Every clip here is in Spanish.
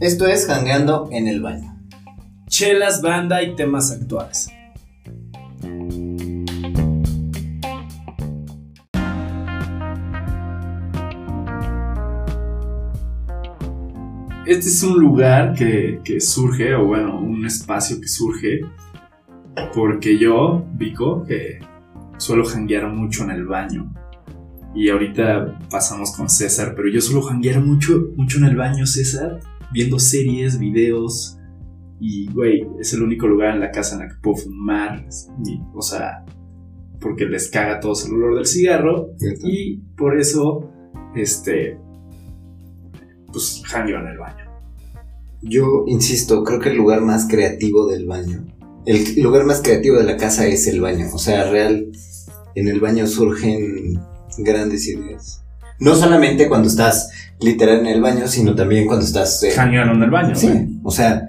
Esto es Jangueando en el Baño. Chelas, banda y temas actuales. Este es un lugar que, surge, o bueno, un espacio que surge porque yo, Vico, que suelo janguear mucho en el baño. Y ahorita pasamos con César, pero yo suelo janguear mucho, mucho en el baño, César, viendo series, videos. Y, güey, es el único lugar en la casa en la que puedo fumar. y, o sea, porque les caga todo el olor del cigarro. Y por eso, este, pues jangueo en el baño. Yo insisto, creo que el lugar más creativo del baño, el lugar más creativo de la casa es el baño. O sea, real, en el baño surgen grandes ideas. No solamente cuando estás literal en el baño, sino también cuando estás... eh, en el baño, Sí, güey. o sea,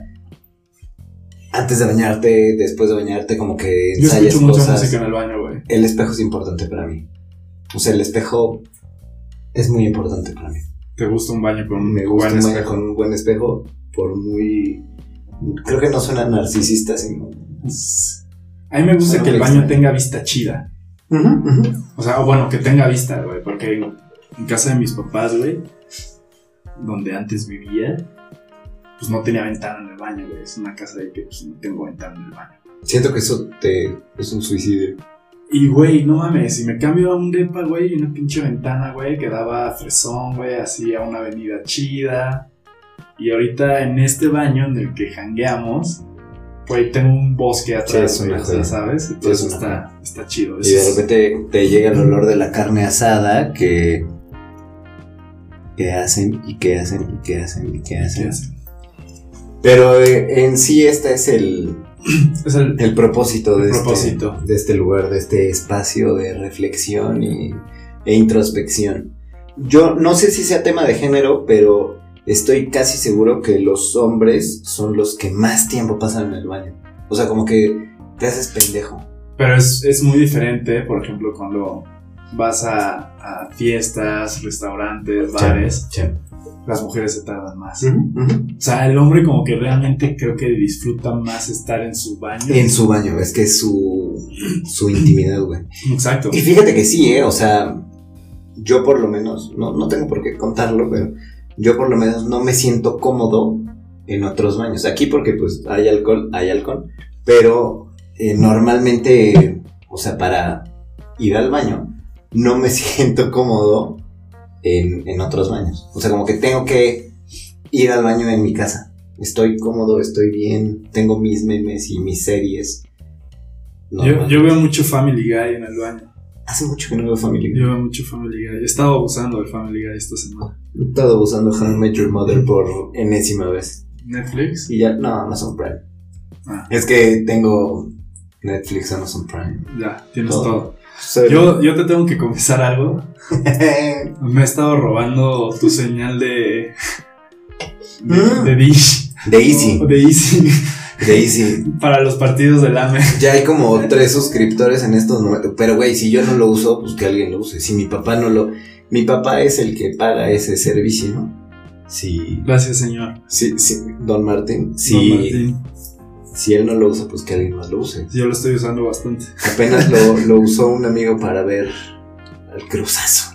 antes de bañarte, después de bañarte, como que Yo ensayas escucho mucha cosas. música en el baño, güey. El espejo es importante para mí. O sea, el espejo es muy importante para mí. ¿Te gusta un baño con un Me gusta buen un baño espejo? con un buen espejo, por muy... Creo que no suena narcisista, sino... A mí me gusta que el baño extraño. tenga vista chida. O sea, o bueno, que tenga vista, güey. Porque en, en casa de mis papás, güey, donde antes vivía, pues no tenía ventana en el baño, güey. Es una casa de que pues, no tengo ventana en el baño. Siento que eso te es un suicidio. Y, güey, no mames, si me cambio a un depa, güey, y una pinche ventana, güey, que daba fresón, güey, así a una avenida chida. Y ahorita en este baño en el que jangueamos, güey, tengo un bosque atrás, es una güey, o sea. ¿sabes? Entonces es una está, está chido. Y de Es- repente te llega el olor de la carne asada que... que hacen y que hacen y que hacen y que ¿qué hacen. hace? Pero eh, en sí este es el, Es el, el propósito, de, El propósito. Este, de este lugar, de este espacio de reflexión y, e introspección. Yo no sé si sea tema de género, pero estoy casi seguro que los hombres son los que más tiempo pasan en el baño. O sea, como que te haces pendejo. Pero es, es muy diferente, por ejemplo, cuando vas a, a fiestas, restaurantes, bares, las mujeres se tardan más. O sea, el hombre como que realmente creo que disfruta más estar en su baño. En su baño, es que es su, su intimidad, güey. Exacto. Y fíjate que sí, ¿eh? O sea, yo por lo menos, no, no tengo por qué contarlo, pero yo por lo menos no me siento cómodo en otros baños. Aquí porque pues hay alcohol, hay alcohol, pero eh, normalmente, o sea, para ir al baño, no me siento cómodo en, en otros baños. O sea, como que tengo que ir al baño en mi casa. Estoy cómodo, estoy bien, tengo mis memes y mis series. Yo, yo veo mucho Family Guy en el baño. Hace mucho que no veo familia. Yo veo mucho Family Guy. He estado abusando de Family Guy esta semana. He estado usando How I Met Your Mother por enésima vez. Netflix. Y ya, no, Amazon Prime. Ah. Es que tengo Netflix, Amazon Prime. Ya, tienes Todo. todo. Soy- Yo, yo te tengo que confesar algo. Me he estado robando tu señal de. de, Mm. de Dish. de Easy, De Easy. De Easy. Para los partidos del AME. Ya hay como tres suscriptores en estos momentos. Pero güey, si yo no lo uso, pues que alguien lo use. Si mi papá no lo... Mi papá es el que paga ese servicio, ¿no? Si... Gracias, señor. si, si- Don Martín. Don Martín. si él no lo usa, pues que alguien más lo use. Yo lo estoy usando bastante. Apenas lo, lo usó un amigo para ver al cruzazo.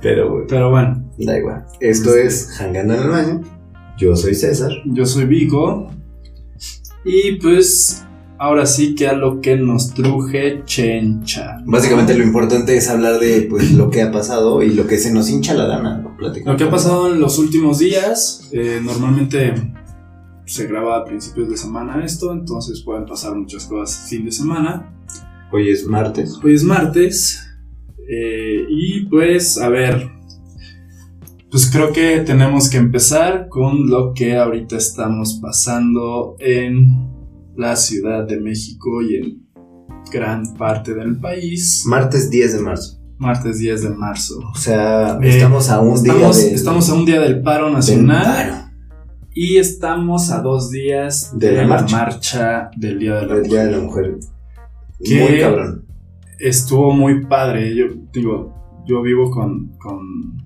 Pero güey, Pero bueno, da igual. Esto es Hangando en el baño. Yo soy César. yo soy Vico. Y pues, ahora sí que a lo que nos truje Chencha. Básicamente lo importante es hablar de pues lo que ha pasado y lo que se nos hincha la gana. ¿no? Lo que ha pasado en los últimos días, eh, normalmente se graba a principios de semana esto, entonces pueden pasar muchas cosas fin de semana. Hoy es martes. Hoy es martes. eh, y pues, a ver. Pues creo que tenemos que empezar con lo que ahorita estamos pasando en la Ciudad de México y en gran parte del país. Martes 10 de marzo. Martes 10 de marzo. O sea, Eh, estamos a un Estamos, día de, estamos a un día del paro del nacional paro, y estamos a dos días De de, la marcha. marcha del Día de la del Día Mujer. de la Mujer. ¿Qué? Muy cabrón. estuvo muy padre. Yo digo, yo vivo con, con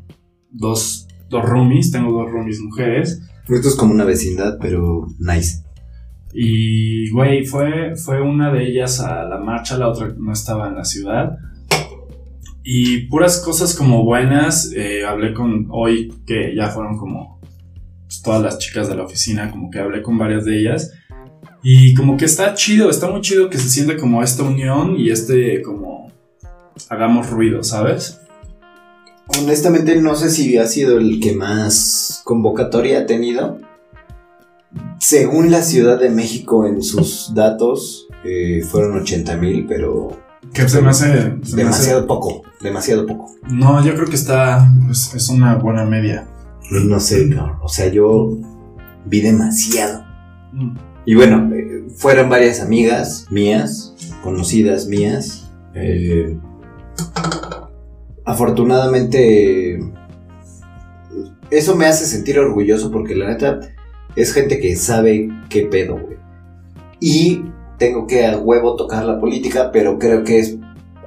dos, dos roomies, tengo dos roomies mujeres. Esto es como una vecindad, pero nice. Y, güey, fue, fue una de ellas a la marcha, la otra no estaba en la ciudad. Y puras cosas como buenas. eh, hablé con hoy, que ya fueron como pues, todas las chicas de la oficina, como que hablé con varias de ellas. Y como que está chido, está muy chido que se siente como esta unión y este como hagamos ruido, ¿sabes? Honestamente no sé si ha sido el que más convocatoria ha tenido. Según la Ciudad de México en sus datos, eh, fueron 80 mil, pero Que se me hace... se me hace- demasiado poco, demasiado poco. No, yo creo que está... pues, es una buena media. No sé, cabrón, o sea, yo vi demasiado. Mm. Y bueno, eh, fueron varias amigas mías, conocidas mías. eh, afortunadamente, eso me hace sentir orgulloso porque la neta es gente que sabe qué pedo, güey. Y tengo que a huevo tocar la política, pero creo que es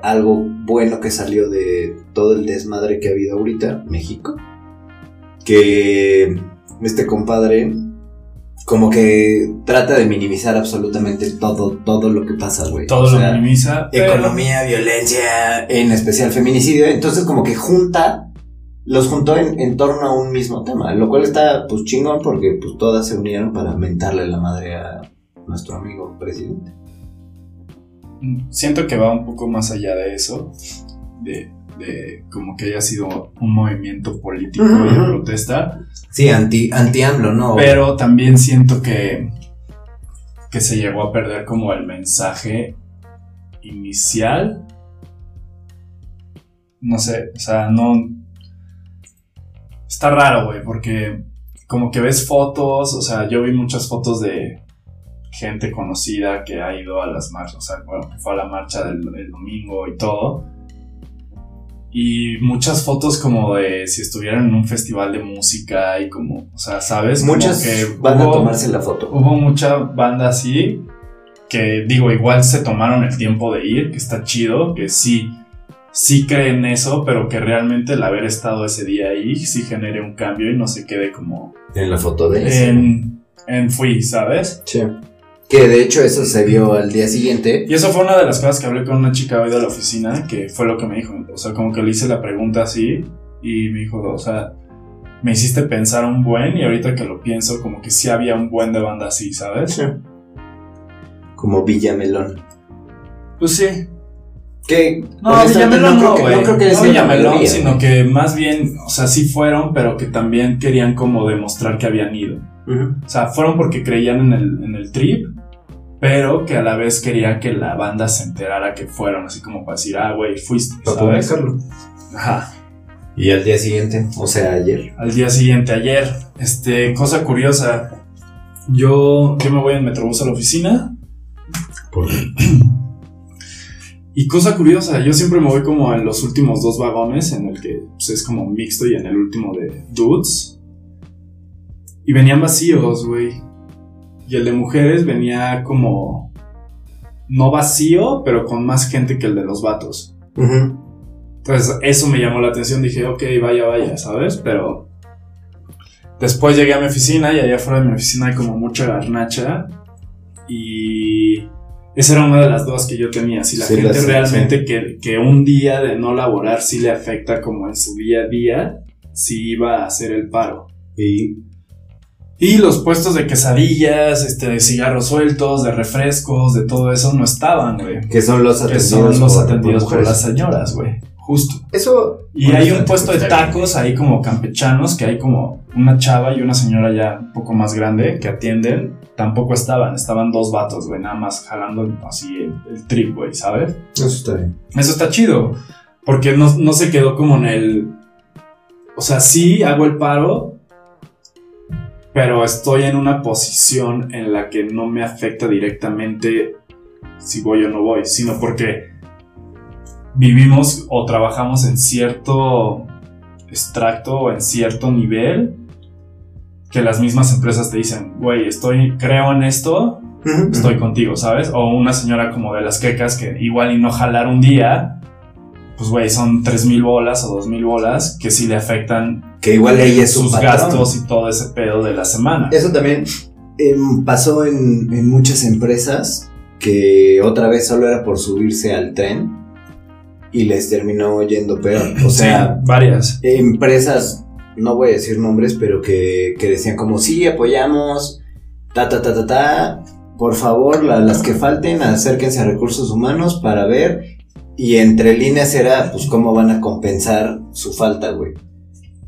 algo bueno que salió de todo el desmadre que ha habido ahorita, México. Que este compadre como que trata de minimizar absolutamente todo, todo lo que pasa, güey. Todo O lo minimiza. pero- Economía, violencia, en especial feminicidio. Entonces como que junta, los juntó en, en torno a un mismo tema, lo cual está pues chingón porque pues todas se unieron para mentarle la madre a nuestro amigo presidente. Siento que va un poco más allá de eso, de, de como que haya sido un movimiento político y de protesta, Sí, anti, anti AMLO, ¿no? pero también siento que, que se llegó a perder como el mensaje inicial. No sé, o sea, no... Está raro, güey, porque como que ves fotos, o sea, yo vi muchas fotos de gente conocida que ha ido a las marchas, o sea, bueno, que fue a la marcha del, del domingo y todo. Y muchas fotos como de si estuvieran en un festival de música y como, o sea, ¿sabes? Como Muchas que van a tomarse la foto. Hubo mucha banda así que digo, igual se tomaron el tiempo de ir, que está chido, que sí, sí creen eso, pero que realmente el haber estado ese día ahí sí genere un cambio y no se quede como En la foto de ese. en, en fui, ¿sabes? Sí. Que de hecho eso se vio al día siguiente. Y eso fue una de las cosas que hablé con una chica hoy de la oficina, que fue lo que me dijo, o sea, como que le hice la pregunta así y me dijo, o sea, me hiciste pensar un buen y ahorita que lo pienso, como que sí había un buen de banda así, ¿sabes? Como Villamelón. Pues sí, Que No, Villamelón no, creo que- no creo que No Villamelón, sino ¿no? que más bien, o sea, sí fueron, pero que también querían como demostrar que habían ido. O sea, fueron porque creían en el, en el trip, pero que a la vez querían que la banda se enterara que fueron, así como para decir, ah, güey, fuiste, Para publicarlo. Ajá. Y al día siguiente, o sea, ayer. Al día siguiente, ayer, este, cosa curiosa, yo, yo me voy en Metrobús a la oficina Por... Y cosa curiosa, yo siempre me voy como en los últimos dos vagones, en el que pues, es como mixto y en el último de dudes. Y venían vacíos, güey. Y el de mujeres venía como... No vacío, pero con más gente que el de los vatos. Ujú. Entonces eso me llamó la atención, dije, ok, vaya, vaya, ¿sabes? Pero después llegué a mi oficina y allá afuera de mi oficina hay como mucha garnacha y esa era una de las dudas que yo tenía, si la Sí, gente realmente que, que un día de no laborar sí le afecta como en su día a día, si iba a hacer el paro. Y Y los puestos de quesadillas, este, de cigarros sueltos, de refrescos, de todo eso no estaban, güey. que son los Que atendidos, son los por- atendidos por, las señoras, güey. Justo. Eso. Y hay un puesto de tacos ahí como campechanos, que hay como una chava y una señora ya un poco más grande que atienden. Tampoco estaban, estaban dos vatos, güey, nada más jalando así el, el trip, güey, ¿sabes? Eso está bien. Eso está chido, porque no, no se quedó como en el... O sea, sí hago el paro, pero estoy en una posición en la que no me afecta directamente si voy o no voy, sino porque vivimos o trabajamos en cierto extracto o en cierto nivel que las mismas empresas te dicen, güey, estoy, creo en esto, estoy contigo, ¿sabes? O una señora como de las quecas que igual y no jalar un día, pues güey, son 3.000 bolas o 2.000 bolas que sí le afectan Que igual es sus gastos y todo ese pedo de la semana. Eso también em, pasó en, en muchas empresas que otra vez solo era por subirse al tren y les terminó yendo peor. O sea, Sí, varias. empresas, no voy a decir nombres, pero que, que decían como, sí, apoyamos, ta, ta, ta, ta, ta, por favor, la- las que falten, acérquense a recursos humanos para ver. Y entre líneas era, pues, cómo van a compensar su falta, güey.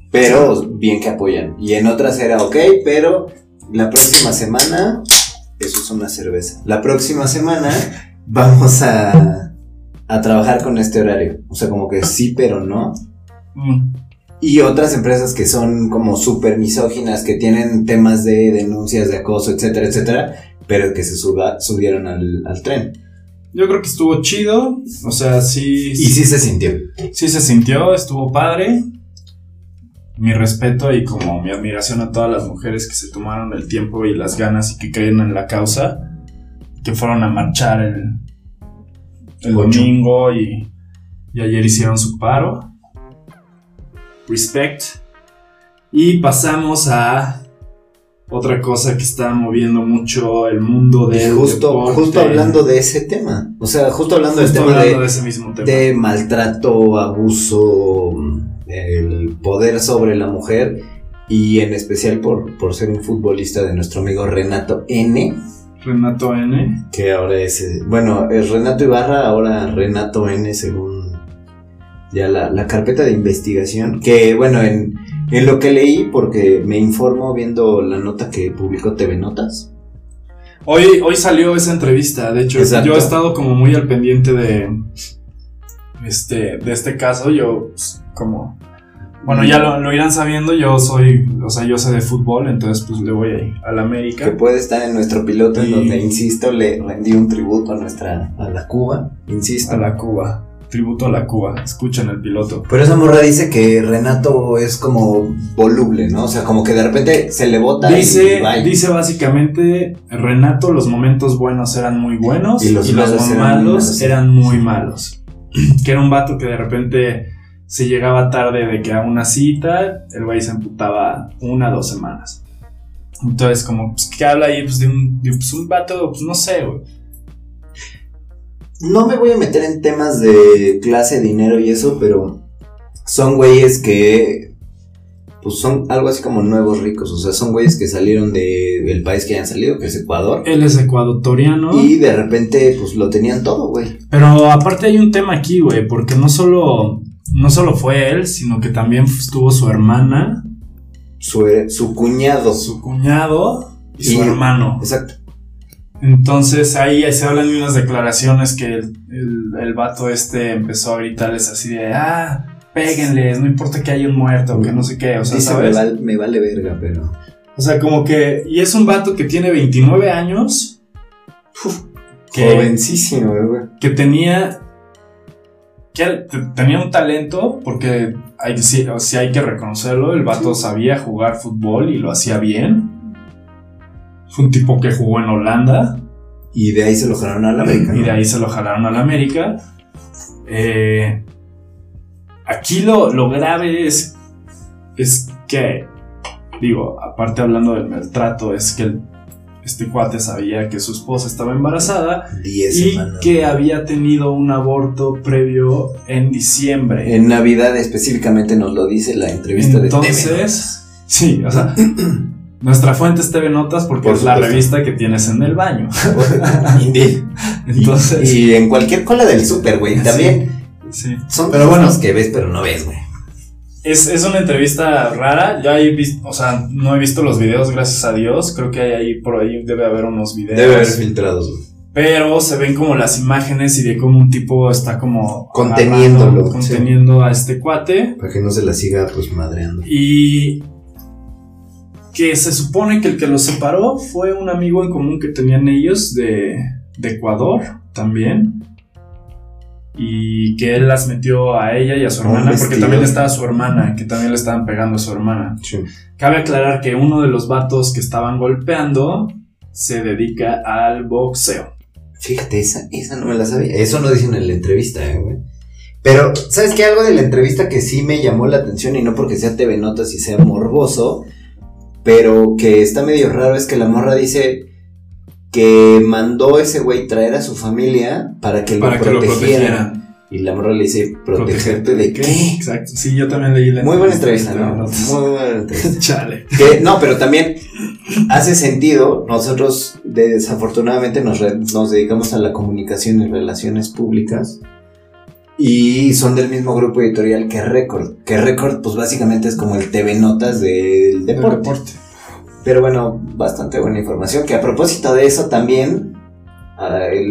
Pero bien que apoyan. Y en otras era, ok, pero la próxima semana, eso es una cerveza. La próxima semana vamos a, a trabajar con este horario. O sea, como que sí, pero no. Mm. Y otras empresas que son como súper misóginas, que tienen temas de denuncias de acoso, etcétera, etcétera, pero que se suba- subieron al, al tren. Yo creo que estuvo chido. O sea, sí. Y sí se sintió. sí se sintió, estuvo padre. Mi respeto y como mi admiración a todas las mujeres que se tomaron el tiempo y las ganas y que creen en la causa, que fueron a marchar el, el domingo y, y ayer hicieron su paro. Respect. Y pasamos a otra cosa que está moviendo mucho el mundo Y del justo, deporte. justo hablando de ese tema. O sea, justo hablando Justo del tema hablando de, de ese mismo tema. de maltrato, abuso, el poder sobre la mujer. Y en especial por, por ser un futbolista de nuestro amigo Renato N. Renato N. Que ahora es. eh, Bueno, es Renato Ibarra, ahora Renato N, según ya la, la carpeta de investigación. Que bueno, en, en lo que leí, porque me informo viendo la nota que publicó TV Notas. Hoy, hoy salió esa entrevista, de hecho, Exacto. yo he estado como muy al pendiente de este, de este caso, yo pues, como, bueno, ya lo, lo irán sabiendo, yo soy, o sea, yo sé de fútbol, entonces pues le voy ahí a la Que América. puede estar en nuestro piloto, en Y- donde, insisto, le rendí un tributo a nuestra. a la Cuba. Insisto. A la Cuba, tributo a la Cuba, escuchen el piloto. Pero esa morra dice que Renato es como voluble, ¿no? O sea, como que de repente se le bota Dice, y bye. dice básicamente, Renato, los momentos buenos eran muy buenos Y y los los, malos eran muy malos. que era un vato que de repente se llegaba tarde de que a una cita, el güey se emputaba una, dos semanas. Entonces, como, pues, ¿qué habla ahí? Pues de un, de, pues, un vato, pues no sé, güey. No me voy a meter en temas de clase, dinero y eso, pero son güeyes que pues son algo así como nuevos ricos, o sea, son güeyes que salieron de- del país que hayan salido, que es Ecuador, Él es ecuatoriano. y de repente pues lo tenían todo, güey. Pero aparte hay un tema aquí, güey, porque no solo, no solo fue él, sino que también estuvo su hermana, Su, su cuñado. su cuñado y su Y- hermano. Exacto. Entonces ahí se hablan de unas declaraciones que el, el, el vato este empezó a gritarles así de, ah, péguenles, no importa que haya un muerto, que no sé qué, o sea, Dice, ¿sabes? me, val- me vale verga, pero... O sea, como que, y es un vato que tiene 29 años, que, Jovencísimo, güey. que tenía, que te- tenía un talento, porque hay, sí hay que reconocerlo, el vato sabía jugar fútbol y lo hacía bien. Fue un tipo que jugó en Holanda. Y de ahí se lo jalaron a la América. Y ¿no? de ahí se lo jalaron a la América. Eh, aquí lo, lo grave es, es que, digo, aparte hablando del maltrato, es que el- este cuate sabía que su esposa estaba embarazada Diez y semanas. que había tenido un aborto previo en diciembre. En Navidad específicamente nos lo dice la entrevista de TV Entonces, sí, o sea, nuestra fuente es TV Notas porque Por es la revista que tienes en el baño. Entonces, y, y en cualquier cola del súper, güey. También sí. son Pero bueno. que ves pero no ves, güey. Es, es una entrevista rara. Ya he visto, o sea, no he visto los videos, gracias a Dios. Creo que hay ahí, por ahí debe haber unos videos. Debe haber filtrados, güey. Pero se ven como las imágenes y de cómo un tipo está como Conteniéndolo, agarrando, conteniendo a este cuate. Para que no se la siga, pues, madreando. Y que se supone que el que los separó fue un amigo en común que tenían ellos de, de Ecuador también. Y que él las metió a ella y a su hermana, porque también estaba su hermana, que también le estaban pegando a su hermana. Cabe aclarar que uno de los vatos que estaban golpeando se dedica al boxeo. Fíjate, esa, esa no me la sabía. Eso no dicen en la entrevista, eh, güey. Pero, ¿sabes qué? Algo de la entrevista que sí me llamó la atención y no porque sea TV Notas y sea morboso, pero que está medio raro es que la morra dice que mandó ese güey traer a su familia para que, Para lo, que protegieran. Y la morra le dice, ¿protegerte de qué? Exacto. Sí, yo también leí la Muy buena entrevista, ¿no? ¿no? Muy buena entrevista. Chale. Que, no, pero también hace sentido. Nosotros, de- desafortunadamente, nos dedicamos a la comunicación y relaciones públicas. Y son del mismo grupo editorial que Record. Que Record, pues básicamente es como el TV Notas del deporte. deporte. Pero bueno, bastante buena información. Que a propósito de eso también,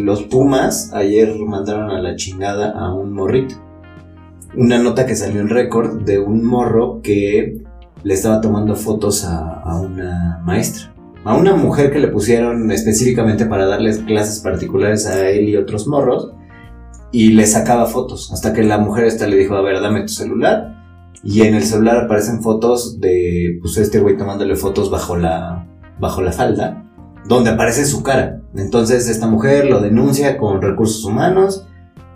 los Pumas ayer mandaron a la chingada a un morrito. Una nota que salió en récord de un morro que le estaba tomando fotos a, a una maestra. A una mujer que le pusieron específicamente para darles clases particulares a él y otros morros. Y le sacaba fotos. Hasta que la mujer esta le dijo, a ver, dame tu celular. Y en el celular aparecen fotos de pues este güey tomándole fotos bajo la bajo la falda, donde aparece su cara. Entonces esta mujer lo denuncia con recursos humanos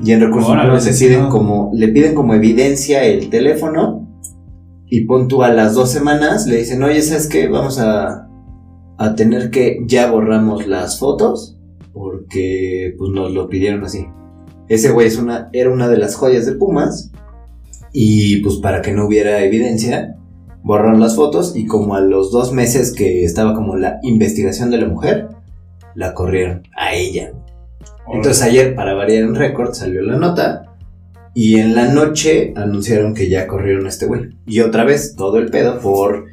y en recursos humanos le piden como le piden como evidencia el teléfono y pon tú a las dos semanas le dicen, "Oye, ¿sabes qué? Vamos a a tener que ya borramos las fotos porque pues nos lo pidieron así." Ese güey es una, era una de las joyas de Pumas y pues para que no hubiera evidencia, borraron las fotos y como a los dos meses que estaba como la investigación de la mujer, la corrieron a ella. Entonces ayer, para variar en récord, salió la nota y en la noche anunciaron que ya corrieron a este güey. Y otra vez, todo el pedo por,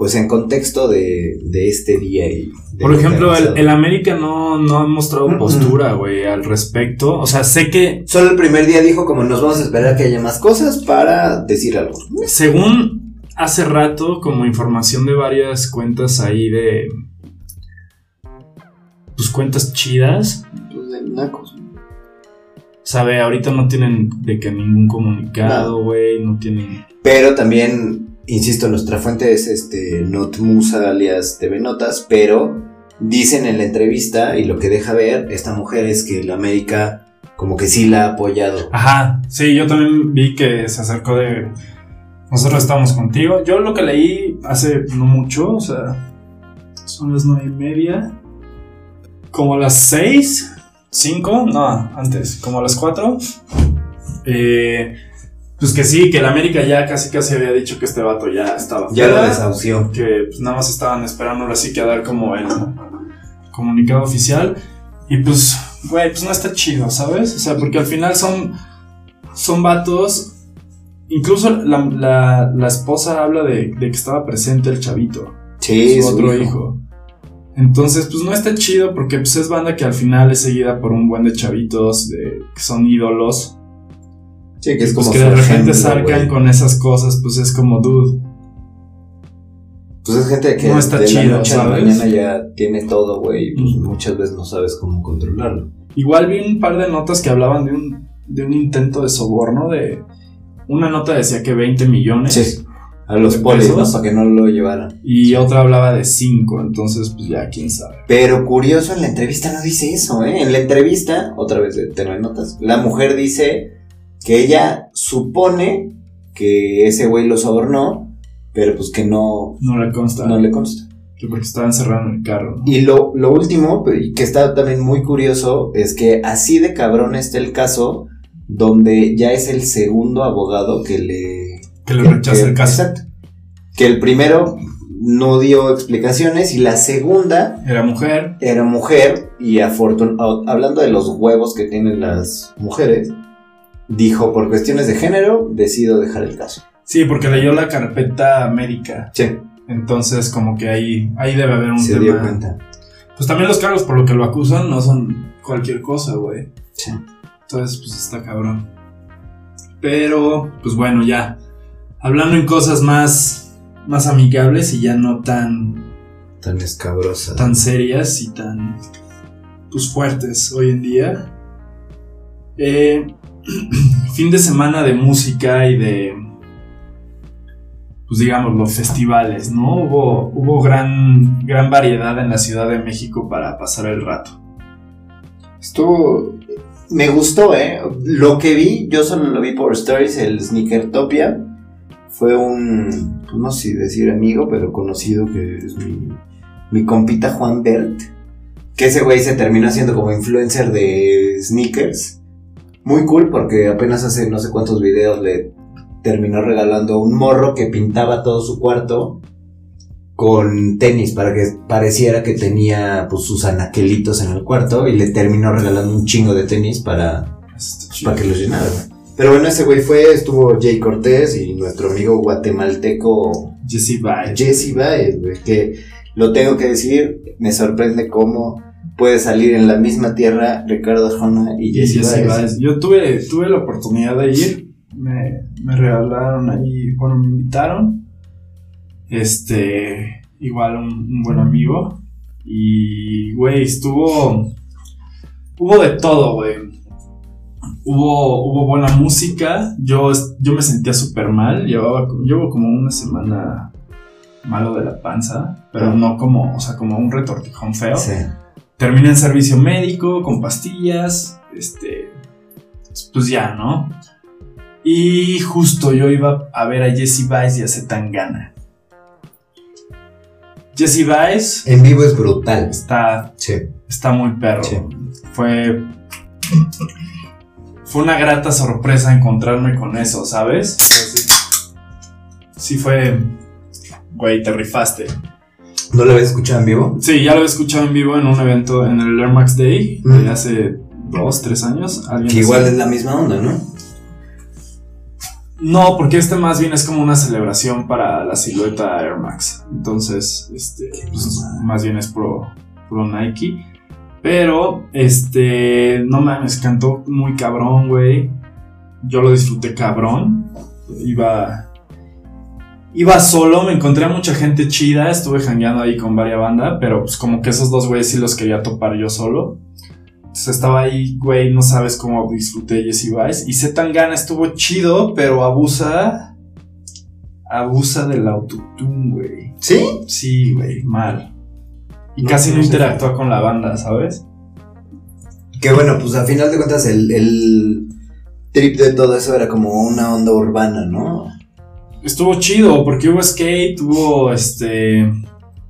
pues en contexto de, de este día y... Por ejemplo, el, el América no, no ha mostrado postura, güey, al respecto. O sea, sé que Solo el primer día dijo como nos vamos a esperar a que haya más cosas para decir algo. según hace rato, como información de varias cuentas ahí de. Pues cuentas chidas. Pues de nacos. Sabe, ahorita no tienen de que ningún comunicado, güey, no tienen. Pero también, insisto, nuestra fuente es este Notmusa alias TV Notas, pero dicen en la entrevista y lo que deja ver esta mujer es que la América como que sí la ha apoyado. Ajá, sí, yo también vi que se acercó de. Nosotros estamos contigo. Yo lo que leí hace no mucho, o sea, son las nueve y media. Como las seis, cinco, no, antes, como las cuatro. Eh, pues que sí, que el América ya casi casi había dicho que este vato ya estaba Ya lo desahució. que pues nada más estaban esperando ahora sí que a dar como el comunicado oficial. Y pues, güey, pues no está chido, ¿sabes? O sea, porque al final son, son vatos. Incluso la, la- la esposa habla de, de que estaba presente el chavito, Sí, su su otro hijo. Entonces, pues no está chido porque pues, es banda que al final es seguida por un buen de chavitos de, que son ídolos. Sí, que es pues como que de repente salgan con esas cosas, pues es como, dude. Pues es gente que No está de chido, la noche a la mañana ya tiene todo, güey, y pues Mm. muchas veces no sabes cómo controlarlo. Igual vi un par de notas que hablaban de un, de un intento de soborno de... Una nota decía que 20 millones Sí. A los ¿De polis, ¿no? pesos? Para que no lo llevaran. y otra hablaba de 5, entonces pues ya quién sabe. Pero curioso, en la entrevista no dice eso, ¿eh? En la entrevista, otra vez TV Notas, la mujer dice que ella supone que ese güey lo sobornó, pero pues que no, No le consta. no le consta. Que porque estaba encerrado en el carro. ¿no? Y lo, lo último, que está también muy curioso, es que así de cabrón está el caso donde ya es el segundo abogado que le... que le rechaza el caso. Exacto. Que el primero no dio explicaciones y la segunda Era mujer. era mujer y afortun hablando de los huevos que tienen las mujeres, dijo por cuestiones de género decido dejar el caso. Sí, porque leyó la carpeta médica. Sí, Entonces como que ahí, ahí debe haber un se tema. dio cuenta. Pues también los cargos por lo que lo acusan no son cualquier cosa, güey. Sí. Entonces, pues está cabrón. Pero, pues bueno, ya. Hablando en cosas más, más amigables y ya no tan, Tan escabrosa. tan serias y tan pues fuertes hoy en día. Eh, fin de semana de música y de pues digamos los festivales, ¿no? Hubo, hubo gran, gran variedad en la Ciudad de México para pasar el rato. Estuvo. me gustó, ¿eh? Lo que vi, yo solo lo vi por Stories, el Sneakertopia. Fue un, pues no sé decir amigo, pero conocido que es mi, mi compita Juan Bert. Que ese güey se terminó haciendo como influencer de sneakers. Muy cool porque apenas hace no sé cuántos videos le terminó regalando un morro que pintaba todo su cuarto con tenis para que pareciera que tenía pues sus anaquelitos en el cuarto y le terminó regalando un chingo de tenis para, para que los llenara. Pero bueno, ese güey fue, estuvo Jay Cortés y nuestro amigo guatemalteco Jesse Baez. Jesse Baez, güey, que lo tengo que decir, me sorprende cómo puede salir en la misma tierra Ricardo Arjona y Jesse, Baez. Baez. Yo tuve, tuve la oportunidad de ir. Me, me regalaron ahí, bueno, me invitaron. Este, igual un, un buen amigo. Y, güey, estuvo. Hubo de todo, güey. Hubo, hubo buena música. Yo, yo me sentía súper mal. Llevaba, llevo como una semana malo de la panza. Pero no como, o sea, como un retortijón feo. Sí. Terminé en servicio médico con pastillas. Este. Pues ya, ¿no? Y justo yo iba a ver a Jesse Baez y a Zetangana. Jesse Baez En vivo es brutal. está, Sí. está muy perro. Sí. Fue. Fue una grata sorpresa encontrarme con eso, ¿sabes? Sí, sí fue. Güey, te rifaste. ¿No lo habías escuchado en vivo? Sí, ya lo he escuchado en vivo en un evento en el Air Max Day Mm. de hace dos, tres años. Que igual es la misma onda, ¿no? No, porque este más bien es como una celebración para la silueta Air Max. Entonces, este, pues, más bien es pro, pro Nike. Pero, este, no mames, cantó muy cabrón, güey. Yo lo disfruté cabrón. Iba, iba solo, me encontré a mucha gente chida. Estuve jangueando ahí con varias bandas, pero pues como que esos dos güeyes sí los quería topar yo solo. Entonces estaba ahí, güey, no sabes cómo disfruté Jesse Baez. Y Zetangana estuvo chido, pero abusa. Abusa del autotune, güey. ¿Sí? Sí, güey, mal. Y No, casi no, interactúa con la banda, ¿sabes? Que bueno, pues a final de cuentas el, el trip de todo eso era como una onda urbana, ¿no? Estuvo chido, porque hubo skate, hubo este.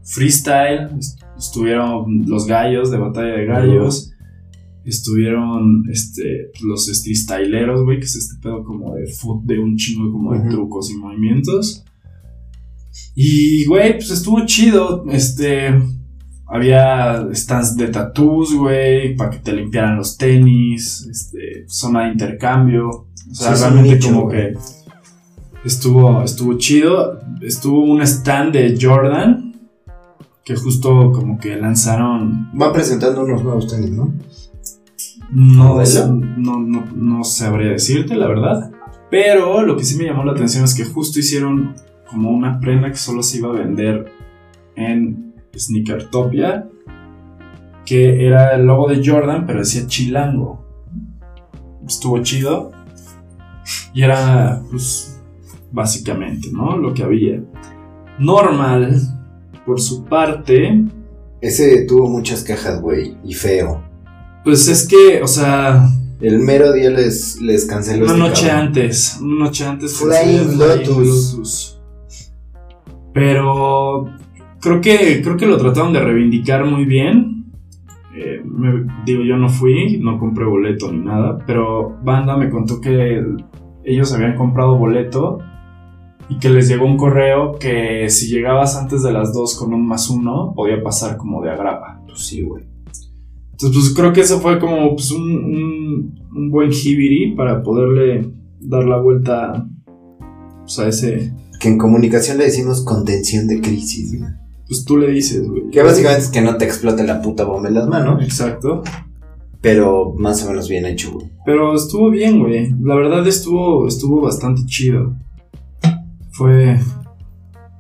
freestyle. est- Estuvieron los gallos de batalla de gallos. Estuvieron este, los freestyleros, güey, que es este pedo como de foot, de un chingo como de trucos y movimientos. Y, güey, pues estuvo chido. Este. Había stands de tattoos, güey, para que te limpiaran los tenis. Este, zona de intercambio. O sea, Sí, realmente nicho, como que. Estuvo, estuvo chido. Estuvo un stand de Jordan. Que justo como que lanzaron. Van presentando unos nuevos tenis, ¿no? No, no, no, no sabría decirte, la verdad. Pero lo que sí me llamó la atención es que justo hicieron como una prenda que solo se iba a vender en Sneakertopia. Que era el logo de Jordan, pero decía Chilango. Estuvo chido. Y era, pues, básicamente, ¿no? Lo que había. Normal, por su parte, Ese tuvo muchas cajas, güey, y feo. pues es que, o sea, El mero día les, les canceló Una este noche cabrón. antes, una noche antes Flying Lotus. Lotus. Pero creo que creo que lo trataron de reivindicar muy bien. Eh, me- digo, yo no fui, no compré boleto ni nada, pero Banda me contó que ellos habían comprado boleto y que les llegó un correo que si llegabas antes de las 2 con un más uno, podía pasar como de agrapa. Pues sí, güey. Entonces, pues creo que eso fue como pues, un, un, un buen hibiri para poderle dar la vuelta pues, a ese. Que en comunicación le decimos contención de crisis, güey. Pues tú le dices, güey. Que básicamente es que no te explote la puta bomba en las manos, Exacto. pero más o menos bien hecho, güey. Pero estuvo bien, güey. La verdad estuvo, estuvo bastante chido. Fue.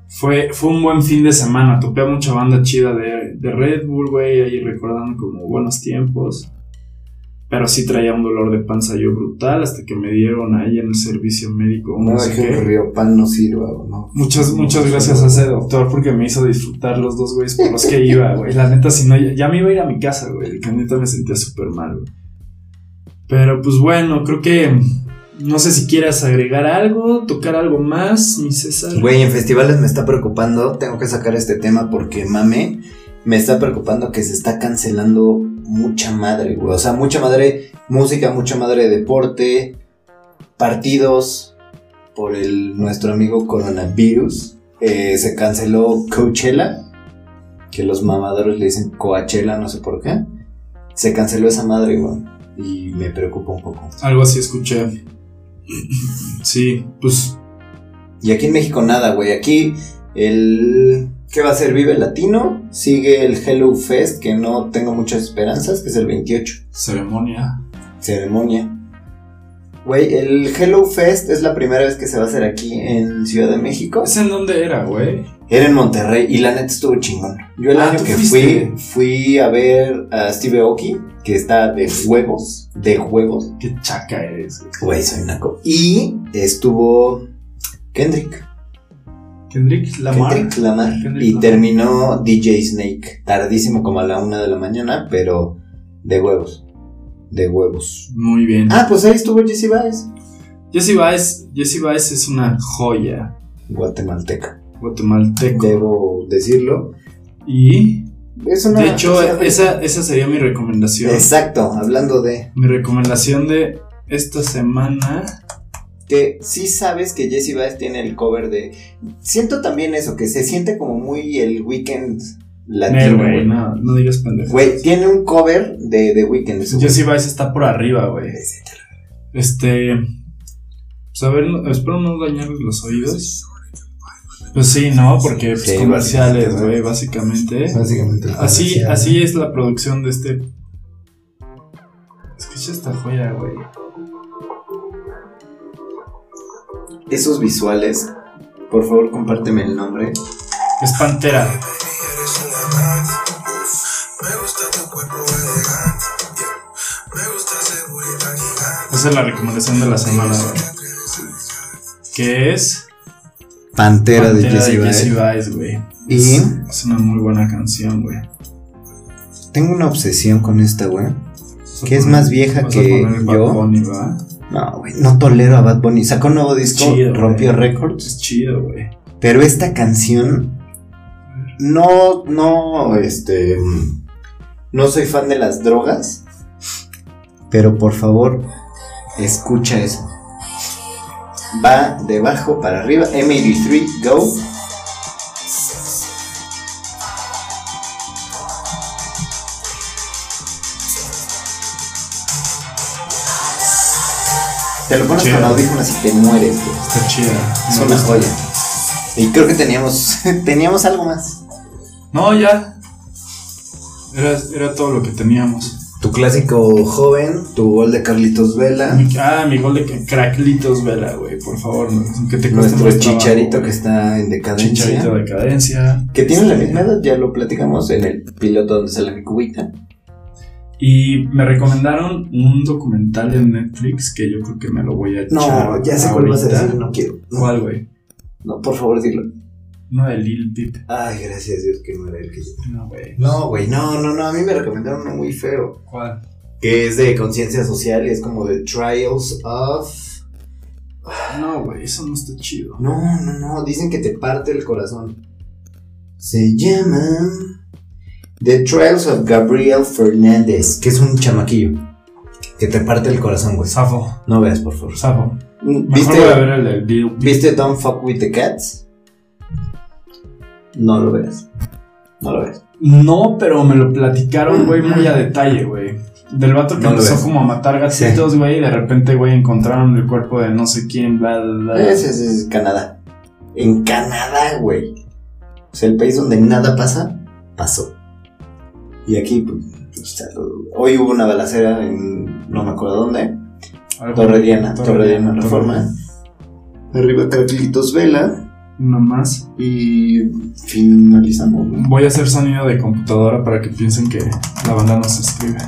Fue, fue un buen fin de semana. Topé a mucha banda chida de, de Red Bull, güey. Ahí recordando como buenos tiempos. Pero sí traía un dolor de panza yo brutal hasta que me dieron ahí en el servicio médico. No no sé que el río pan no sirva, ¿no? Muchas, muchas gracias a ese doctor porque me hizo disfrutar los dos güeyes por los que iba, güey. La neta, si no, ya, ya me iba a ir a mi casa, güey. Que neta me sentía súper mal, güey. Pero pues bueno, creo que. No sé si quieras agregar algo, tocar algo más, mi César. Güey, en festivales me está preocupando, tengo que sacar este tema porque mame, me está preocupando que se está cancelando mucha madre, güey. O sea, mucha madre música, mucha madre deporte, partidos por el nuestro amigo coronavirus. Eh, se canceló Coachella, que los mamadores le dicen Coachella, no sé por qué. Se canceló esa madre, güey. Y me preocupa un poco. Algo así escuché. Sí, pues Y aquí en México nada, güey. Aquí el... ¿Qué va a ser? Vive Latino. Sigue el Hello Fest, que no tengo muchas esperanzas, que es el 28. ceremonia. Ceremonia. Güey, el Hello Fest es la primera vez que se va a hacer aquí en Ciudad de México. ¿Es en dónde era, güey? Era en Monterrey y la neta estuvo chingón. Yo el Ah, año ¿tú que fuiste? fui, fui a ver a Steve Aoki, que está de huevos, de huevos. Qué chaca eres, güey. Soy naco. Y estuvo Kendrick. Kendrick Lamar. Kendrick Lamar. Kendrick y Lamar. terminó DJ Snake. Tardísimo como a la una de la mañana, pero de huevos. De huevos. Muy bien. Ah, pues ahí estuvo Jesse Baez. Jesse Baez, Jesse Baez es una joya Guatemalteca. guatemalteco. Debo decirlo. Y Es una. de hecho, esa, esa sería mi recomendación. Exacto, hablando de. Mi recomendación de esta semana. Que sí sabes que Jesse Baez tiene el cover de. Siento también eso, que se siente como muy el weekend latino. güey, no, no digas pendejo. Güey, tiene un cover de The Weeknd. Jesse Baez está por arriba, güey. Este. Pues a ver, espero no dañarles los oídos. Pues sí, ¿no? Porque pues, Sí, comerciales, básicamente, güey, básicamente. Básicamente. Así, así es la producción de este. Escucha esta joya, güey. Esos visuales, por favor, compárteme el nombre. Es Pantera. Esa es la recomendación de la semana, güey. Que es. Pantera, de Jesse. Baez, güey. Y- Es, es una muy buena canción, güey. Tengo una obsesión con esta, güey. Que es más vieja que yo. No, güey, no tolero a Bad Bunny. Sacó un nuevo disco, Chido, rompió récords. Es chido, güey. Pero esta canción. No, no, este. No soy fan de las drogas. Pero por favor, escucha eso. Va de abajo para arriba. M83, go. Te lo pones con audífonos y te mueres, güey. Está chida. Es una joya. Y creo que teníamos, teníamos algo más. No, ya. Era, era todo lo que teníamos. Tu clásico joven, tu gol de Carlitos Vela, Mi- ah, mi gol de Cracklitos Vela, güey. Por favor, que te nuestro trabajo, chicharito que está en decadencia, Chicharito de cadencia. que tiene la misma edad, ya lo platicamos en el piloto donde sale la cubita. Y me recomendaron un documental en Netflix que yo creo que me lo voy a echar. No, ya sé cuál vas a decir, no quiero. No, ¿Cuál, güey? no, por favor, dilo. No de Lil Peep. Ay, gracias a Dios que no era el que yo. No, güey. No, güey, no, no, no, a mí me recomendaron uno muy feo. ¿Cuál? Que es de conciencia social y es como de Trials of... No, güey, eso no está chido. No, no, no, dicen que te parte el corazón. Se llama The Trials of Gabriel Fernández, que es un chamaquillo. Que te parte el corazón, güey. Safo. No veas, por favor. Safo. Mejor ¿Viste, voy a ver el de. ¿Viste Don't Fuck With The Cats? No lo veas. No lo veas. No, pero me lo platicaron, güey, muy a detalle, güey. Del vato que No empezó ves. como a matar gatitos, güey, y de repente, güey, encontraron el cuerpo de no sé quién, bla, bla, bla. Ese es, es Canadá. En Canadá, güey. O sea, el país donde nada pasa, pasó. Y aquí, pues, o sea, hoy hubo una balacera en no me acuerdo dónde. Algo- Torre Diana, Torre Diana Reforma. Arriba Carlitos Vela. Una más. Y finalizamos. ¿no? Voy a hacer sonido de computadora para que piensen que la banda no se escribe.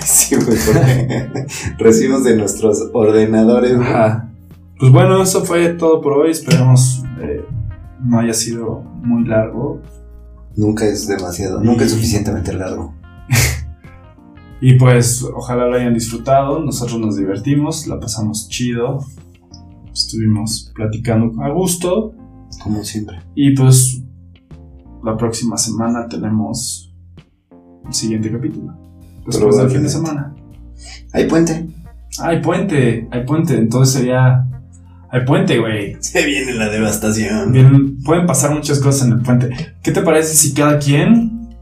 sí, güey, porque recibimos de nuestros ordenadores. Ajá. Pues bueno, eso fue todo por hoy. Esperemos eh, no haya sido muy largo. Nunca es demasiado, nunca es suficientemente largo. Y pues ojalá lo hayan disfrutado, nosotros nos divertimos, la pasamos chido, estuvimos platicando a gusto Como siempre. y pues la próxima semana tenemos el siguiente capítulo. Después del fin de semana. Hay puente. Ah, hay puente, hay puente, entonces sería... Hay puente, güey. Se viene la devastación. Bien, pueden pasar muchas cosas en el puente. ¿Qué te parece si cada quien,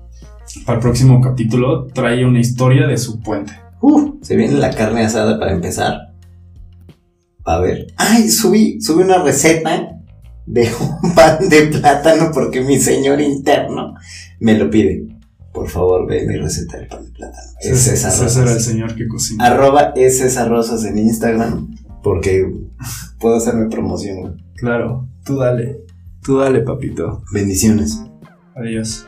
para el próximo capítulo, trae una historia de su puente? Uh, se viene la carne asada para empezar. A ver. Ay, subí, subí una receta de un pan de plátano porque mi señor interno me lo pide. Por favor, ve mi receta del pan de plátano. Es César era el Rosas. señor que cocina. Arroba es César Rosas en Instagram. Porque puedo hacerme promoción. Claro, tú dale. Tú dale, papito. Bendiciones. Adiós.